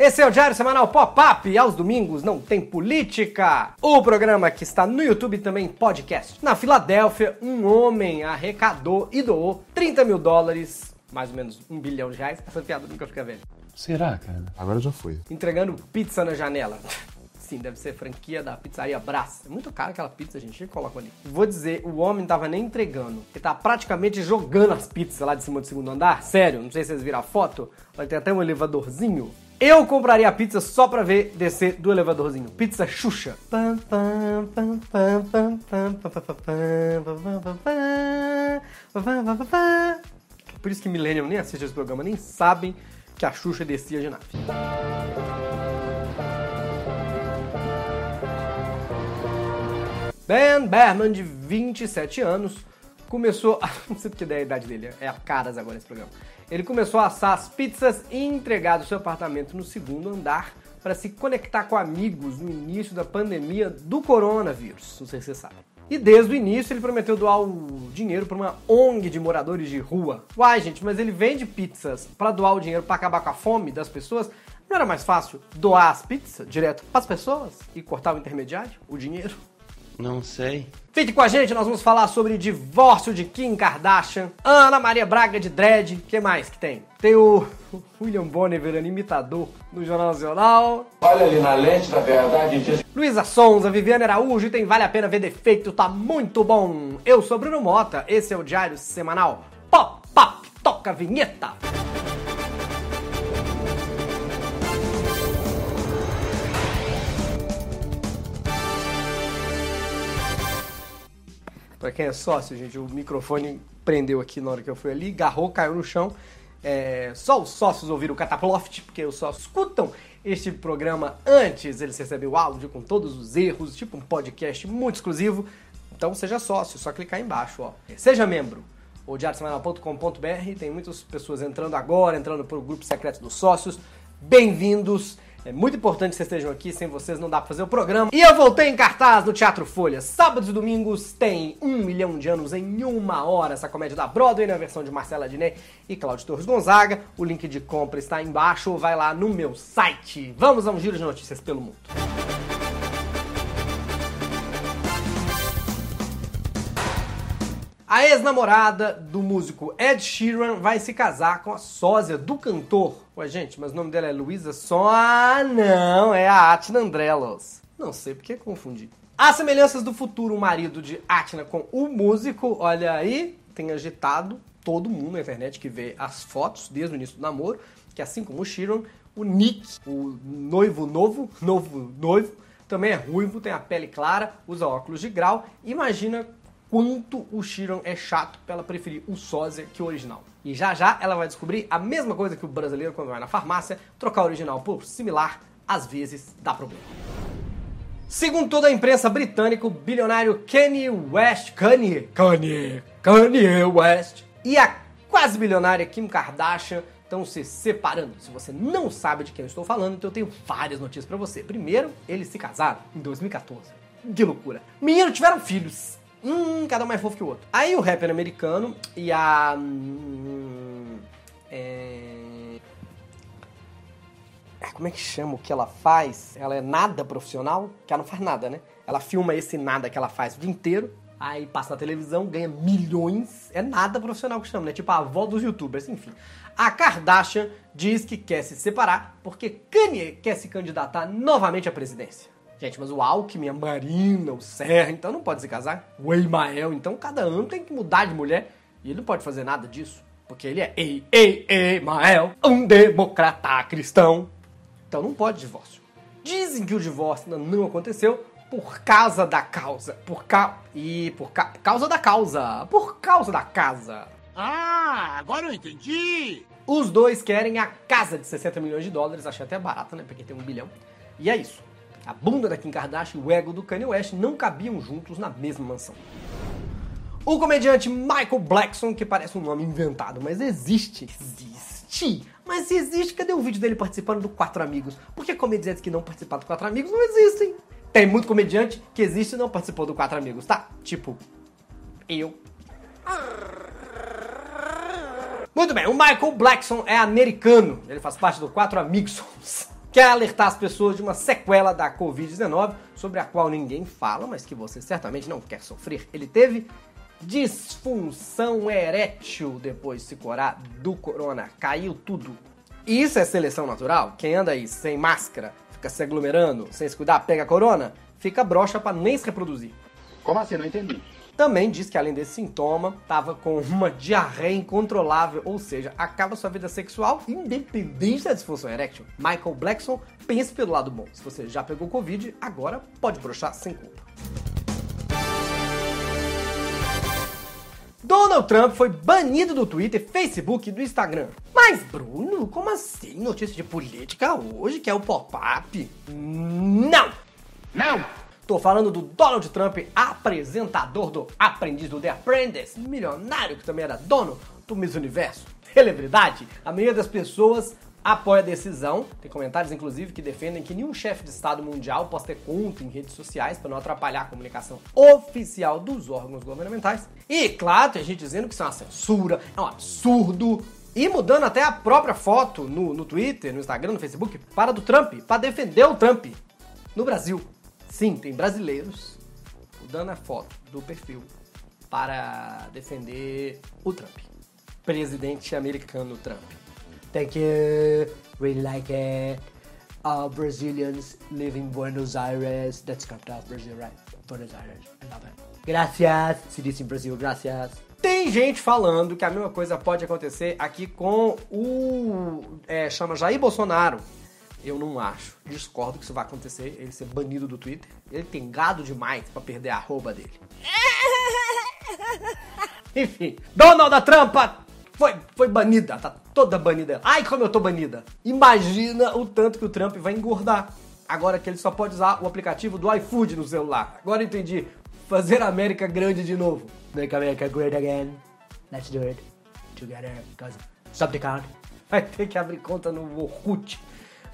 Esse é o Diário Semanal Pop-Up e aos domingos não tem política. O programa que está no YouTube também podcast. Na Filadélfia, um homem arrecadou e doou 30 mil dólares, mais ou menos um bilhão de reais. Essa piada nunca fica velha. Será, cara? Agora já foi. Entregando pizza na janela. Sim, deve ser franquia da pizzaria Brás. É muito caro aquela pizza, gente. Coloca ali. Vou dizer, o homem tava nem entregando. Ele tá praticamente jogando as pizzas lá de cima do segundo andar. Sério, não sei se vocês viram a foto. Vai ter até um elevadorzinho. Eu compraria pizza só pra ver descer do elevadorzinho. Pizza Xuxa. Por isso que Millennium nem assiste esse programa, nem sabem que a Xuxa descia de nave. Ben Berman, de 27 anos, começou. A... Não sei porque é a idade dele, é a caras agora esse programa. Ele começou a assar as pizzas e entregar do seu apartamento no segundo andar para se conectar com amigos no início da pandemia do coronavírus. Não sei se você sabe. E desde o início ele prometeu doar o dinheiro para uma ONG de moradores de rua. Uai, gente, mas ele vende pizzas para doar o dinheiro para acabar com a fome das pessoas? Não era mais fácil doar as pizzas direto para as pessoas e cortar o intermediário, o dinheiro? Não sei. Fique com a gente, nós vamos falar sobre divórcio de Kim Kardashian, Ana Maria Braga de Dredd, o que mais que tem? Tem o William Bonner virando imitador no Jornal Nacional. Olha ali na lente da verdade. Luísa Sonza, Viviane Araújo, tem Vale a Pena Ver Defeito, tá muito bom. Eu sou Bruno Mota, esse é o Diário Semanal Pop Pop, toca a vinheta. Pra quem é sócio, gente, o microfone prendeu aqui na hora que eu fui ali, garrou, caiu no chão. É, só os sócios ouviram o Cataploft, porque os sócios escutam este programa antes eles recebem o áudio com todos os erros, tipo um podcast muito exclusivo. Então seja sócio, só clicar aí embaixo, ó. Seja membro. O diariosemanal.com.br tem muitas pessoas entrando agora, entrando para o grupo secreto dos sócios. Bem-vindos! É muito importante que vocês estejam aqui, sem vocês não dá pra fazer o programa. E eu voltei em cartaz no Teatro Folha. Sábados e domingos tem um milhão de anos em uma hora. Essa comédia da Broadway na versão de Marcela Diné e Cláudio Torres Gonzaga. O link de compra está embaixo, vai lá no meu site. Vamos a um giro de notícias pelo mundo. A ex-namorada do músico Ed Sheeran vai se casar com a sósia do cantor. Ué, gente, mas o nome dela é Luísa Só. Ah, não, é a Atina Andrelos. Não sei porque confundi. As semelhanças do futuro marido de Atina com o músico, olha aí, tem agitado todo mundo na internet que vê as fotos desde o início do namoro, que assim como o Sheeran, o Nick, o noivo novo, novo noivo, também é ruivo, tem a pele clara, usa óculos de grau. Imagina quanto o Sheeran é chato pra ela preferir o sósia que o original. E já já ela vai descobrir a mesma coisa que o brasileiro quando vai na farmácia, trocar o original por similar, às vezes dá problema. Segundo toda a imprensa britânica, o bilionário Kanye West, Kanye, Kanye, Kanye West e a quase bilionária Kim Kardashian estão se separando. Se você não sabe de quem eu estou falando, então eu tenho várias notícias para você. Primeiro, eles se casaram em 2014. Que loucura. Menino tiveram filhos. Hum, cada um mais fofo que o outro. Aí o rapper americano e a. Hum, é... Como é que chama o que ela faz? Ela é nada profissional? Que ela não faz nada, né? Ela filma esse nada que ela faz o dia inteiro. Aí passa na televisão, ganha milhões. É nada profissional que chama, né? Tipo a avó dos youtubers, enfim. A Kardashian diz que quer se separar porque Kanye quer se candidatar novamente à presidência. Gente, mas o Alckmin, a Marina, o Serra, então não pode se casar. O Emael, então cada ano tem que mudar de mulher. E ele não pode fazer nada disso. Porque ele é Ei, Ei, Emael, um democrata cristão. Então não pode divórcio. Dizem que o divórcio ainda não aconteceu por causa da causa. Por ca... E por, ca... causa da causa. Por causa da casa. Ah, agora eu entendi! Os dois querem a casa de 60 milhões de dólares. Achei até barato, né? Porque tem um bilhão. E é isso. A bunda da Kim Kardashian e o ego do Kanye West não cabiam juntos na mesma mansão. O comediante Michael Blackson, que parece um nome inventado, mas existe. Existe! Mas se existe, cadê o vídeo dele participando do Quatro Amigos? Porque comediantes que não participaram do Quatro Amigos não existem. Tem muito comediante que existe e não participou do Quatro Amigos, tá? Tipo, eu. Muito bem, o Michael Blackson é americano. Ele faz parte do Quatro Amigos. Quer alertar as pessoas de uma sequela da Covid-19, sobre a qual ninguém fala, mas que você certamente não quer sofrer. Ele teve disfunção erétil depois de se curar do corona. Caiu tudo. Isso é seleção natural? Quem anda aí sem máscara, fica se aglomerando, sem se cuidar, pega corona, fica broxa para nem se reproduzir. Como assim? Não entendi. Também diz que além desse sintoma, tava com uma diarreia incontrolável, ou seja, acaba sua vida sexual independente da disfunção erétil. Michael Blackson, pense pelo lado bom. Se você já pegou Covid, agora pode broxar sem culpa. Donald Trump foi banido do Twitter, Facebook e do Instagram. Mas, Bruno, como assim? Notícia de política hoje, que é o pop-up? Não! Não! Tô falando do Donald Trump, apresentador do Aprendiz do The Apprentice, milionário que também era dono do Miss Universo, celebridade. A maioria das pessoas apoia a decisão. Tem comentários, inclusive, que defendem que nenhum chefe de Estado mundial possa ter conta em redes sociais para não atrapalhar a comunicação oficial dos órgãos governamentais. E, claro, tem gente dizendo que isso é uma censura, é um absurdo. E mudando até a própria foto no, no Twitter, no Instagram, no Facebook, para do Trump, para defender o Trump no Brasil. Sim, tem brasileiros mudando a foto do perfil para defender o Trump. Presidente americano Trump. Thank you. Really like it. All Brazilians live in Buenos Aires. That's capital of Brazil, right? Buenos Aires. I love it. Gracias. Se disse em Brasil, gracias. Tem gente falando que a mesma coisa pode acontecer aqui com o. É, chama Jair Bolsonaro. Eu não acho. Discordo que isso vai acontecer. Ele ser banido do Twitter. Ele tem gado demais pra perder a arroba dele. Enfim, Donald Trump foi, foi banida, tá toda banida. Ai, como eu tô banida. Imagina o tanto que o Trump vai engordar. Agora que ele só pode usar o aplicativo do iFood no celular. Agora entendi. Fazer a América grande de novo. Make America great again. Let's do it. Together. Cause stop the count. Vai ter que abrir conta no Orkut.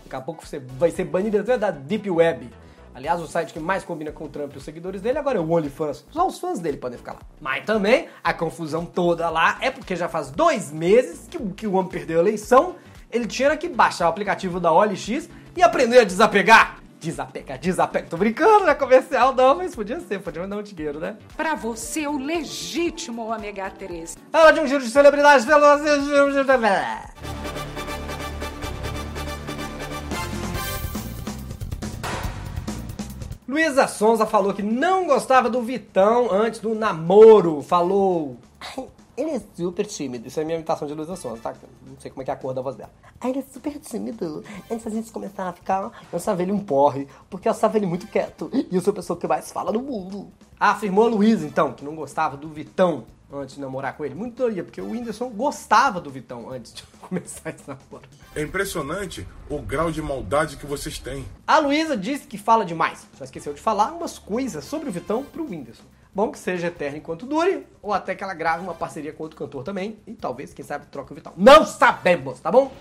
Daqui a pouco você vai ser banido até da Deep Web. Aliás, o site que mais combina com o Trump e os seguidores dele agora é o OnlyFans. Só os fãs dele podem ficar lá. Mas também, a confusão toda lá é porque já faz dois meses que, que o homem perdeu a eleição, ele tinha que baixar o aplicativo da OLX e aprender a desapegar. Desapega, desapega. Tô brincando, não é comercial não, mas podia ser, podia me dar um dinheiro, né? Pra você, o legítimo ômega 3. Hora de um giro de celebridades pelo... Luísa Sonza falou que não gostava do Vitão antes do namoro. Falou. "Ai, Ele é super tímido. Isso é minha imitação de Luísa Sonza, tá? Não sei como é que é a cor da voz dela. Ai, ele é super tímido. Antes da gente começar a ficar, eu achava ele um porre. Porque eu achava ele muito quieto. E eu sou a pessoa que mais fala no mundo. Afirmou a Luísa, então, que não gostava do Vitão antes de namorar com ele. Muito teoria, porque o Whindersson gostava do Vitão antes de começar esse namoro. É impressionante o grau de maldade que vocês têm. A Luísa disse que fala demais. Só esqueceu de falar umas coisas sobre o Vitão pro Whindersson. Bom que seja eterno enquanto dure, ou até que ela grave uma parceria com outro cantor também, e talvez, quem sabe, troque o Vitão. Não sabemos, tá bom?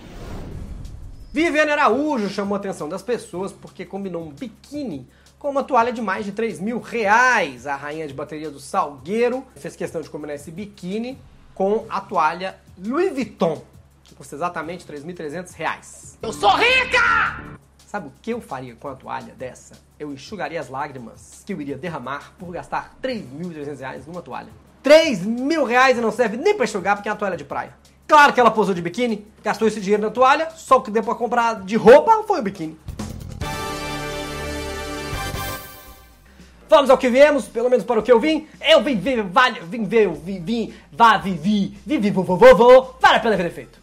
Viviane Araújo chamou a atenção das pessoas porque combinou um biquíni com uma toalha de mais de 3 mil reais. A rainha de bateria do Salgueiro fez questão de combinar esse biquíni com a toalha Louis Vuitton, que custa exatamente 3.300 reais. Eu sou rica! Sabe o que eu faria com a toalha dessa? Eu enxugaria as lágrimas que eu iria derramar por gastar 3.300 reais numa toalha. 3 mil reais e não serve nem pra enxugar porque é uma toalha de praia. Claro que ela posou de biquíni, gastou esse dinheiro na toalha, só o que deu pra comprar de roupa foi o biquíni. Vamos ao que viemos, pelo menos para o que eu vim. Eu vim, vim, vale, vim ver, vim, vim, vá, vivi, vivi, vovô, vovô, para pelo efeito.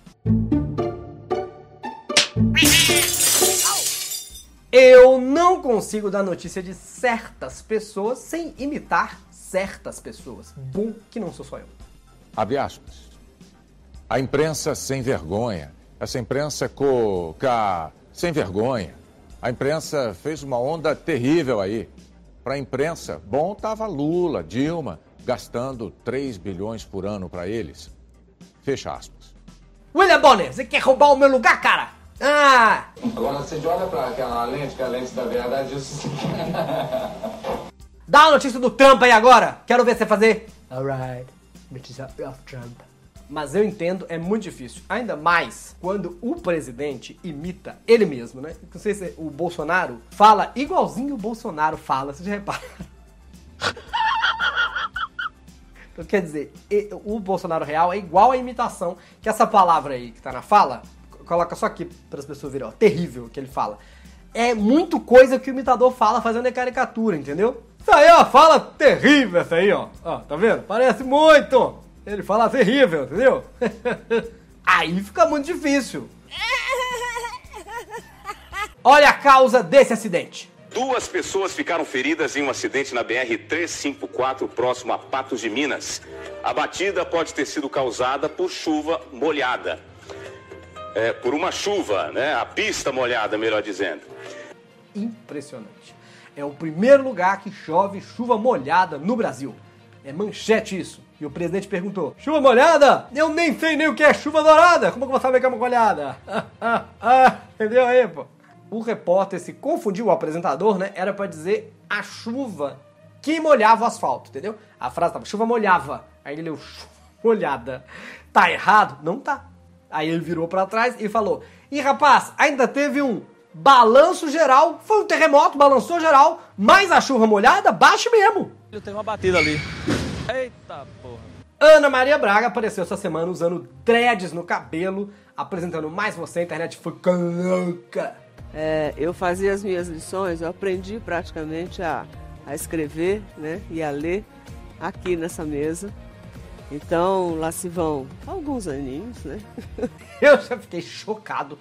Eu não consigo dar notícia de certas pessoas sem imitar certas pessoas. Bom que não sou só eu. Abre aspas. A imprensa sem vergonha. Essa imprensa coca sem vergonha. A imprensa fez uma onda terrível aí. Para a imprensa, bom tava Lula, Dilma, gastando 3 bilhões por ano para eles. Fecha aspas. William Bonner, você quer roubar o meu lugar, cara? Ah! Agora você olha pra aquela lente, que é a lente da verdade, isso Dá a notícia do Trump aí agora. Quero ver você fazer. Alright, notícia of Trump. Mas eu entendo, é muito difícil. Ainda mais quando o presidente imita ele mesmo, né? Não sei se o Bolsonaro fala igualzinho o Bolsonaro fala, você já repara. Então, quer dizer, o Bolsonaro real é igual à imitação, que essa palavra aí que tá na fala, coloca só aqui para as pessoas verem, ó, terrível que ele fala. É muito coisa que o imitador fala fazendo a caricatura, entendeu? Isso aí, ó, fala terrível essa aí, ó. Ó, tá vendo? Parece muito. Ele fala terrível, entendeu? aí fica muito difícil. Olha a causa desse acidente. Duas pessoas ficaram feridas em um acidente na BR-354, próximo a Patos de Minas. A batida pode ter sido causada por chuva molhada. É, por uma chuva, né? A pista molhada, melhor dizendo. Impressionante. É o primeiro lugar que chove chuva molhada no Brasil. É manchete isso. E o presidente perguntou: Chuva molhada? Eu nem sei nem o que é chuva dourada. Como que eu vou saber que é uma molhada? Entendeu aí, pô? o repórter se confundiu, o apresentador, né? Era para dizer a chuva que molhava o asfalto, entendeu? A frase tava chuva molhava. Aí ele leu molhada. Tá errado? Não tá. Aí ele virou para trás e falou: "E rapaz, ainda teve um balanço geral, foi um terremoto, balançou geral, mas a chuva molhada baixa mesmo". Eu tenho uma batida ali. Eita porra. Ana Maria Braga apareceu essa semana usando dreads no cabelo, apresentando mais você, a internet foi louca. É, eu fazia as minhas lições, eu aprendi praticamente a, a escrever né, e a ler aqui nessa mesa. Então, lá se vão alguns aninhos, né? Eu já fiquei chocado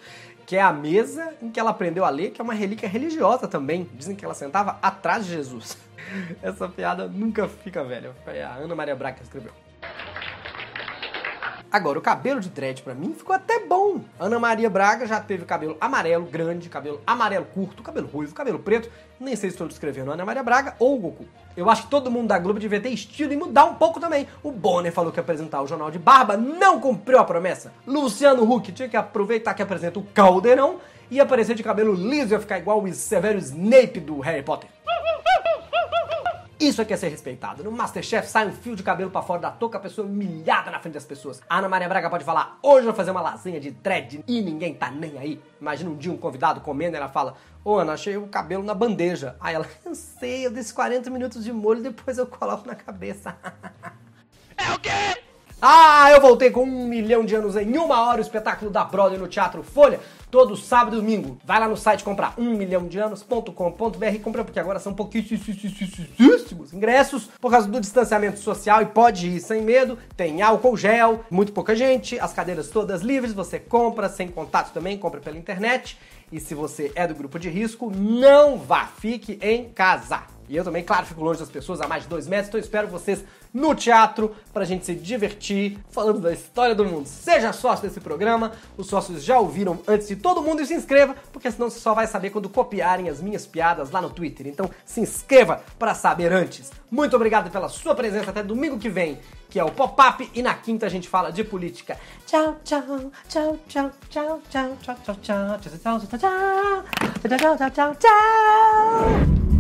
que é a mesa em que ela aprendeu a ler, que é uma relíquia religiosa também. Dizem que ela sentava atrás de Jesus. Essa piada nunca fica velha. Foi a Ana Maria Braga que escreveu. Agora, o cabelo de dread pra mim ficou até bom. Ana Maria Braga já teve cabelo amarelo grande, cabelo amarelo curto, cabelo ruivo, cabelo preto. Nem sei se estou descrevendo Ana Maria Braga ou Goku. Eu acho que todo mundo da Globo devia ter estilo e mudar um pouco também. O Bonner falou que ia apresentar o Jornal de Barba, não cumpriu a promessa. Luciano Huck tinha que aproveitar que apresenta o Caldeirão e aparecer de cabelo liso e ficar igual o Severo Snape do Harry Potter. Isso aqui é ser respeitado. No Masterchef sai um fio de cabelo para fora da touca, a pessoa humilhada na frente das pessoas. A Ana Maria Braga pode falar, hoje eu vou fazer uma lasanha de dread e ninguém tá nem aí. Imagina um dia um convidado comendo e ela fala, ô Ana, achei o cabelo na bandeja. Aí ela, eu sei, eu desse 40 minutos de molho depois eu coloco na cabeça. é o quê? Ah, eu voltei com um milhão de anos em uma hora o espetáculo da Broadway no Teatro Folha, todo sábado e domingo. Vai lá no site comprar um milhão de anos.com.br e compra, porque agora são pouquíssimos ingressos por causa do distanciamento social e pode ir sem medo. Tem álcool gel, muito pouca gente, as cadeiras todas livres, você compra sem contato também, compra pela internet. E se você é do grupo de risco, não vá, fique em casa. E eu também, claro, fico longe das pessoas a mais de dois metros, então espero vocês no teatro pra gente se divertir, falando da história do mundo. Seja sócio desse programa, os sócios já ouviram antes de todo mundo e se inscreva, porque senão você só vai saber quando copiarem as minhas piadas lá no Twitter. Então se inscreva para saber antes. Muito obrigado pela sua presença até domingo que vem, que é o Pop-Up, e na quinta a gente fala de política. Tchau, tchau, tchau, tchau, tchau, tchau, tchau, tchau, tchau, tchau, tchau, tchau, tchau, tchau, tchau, tchau, tchau.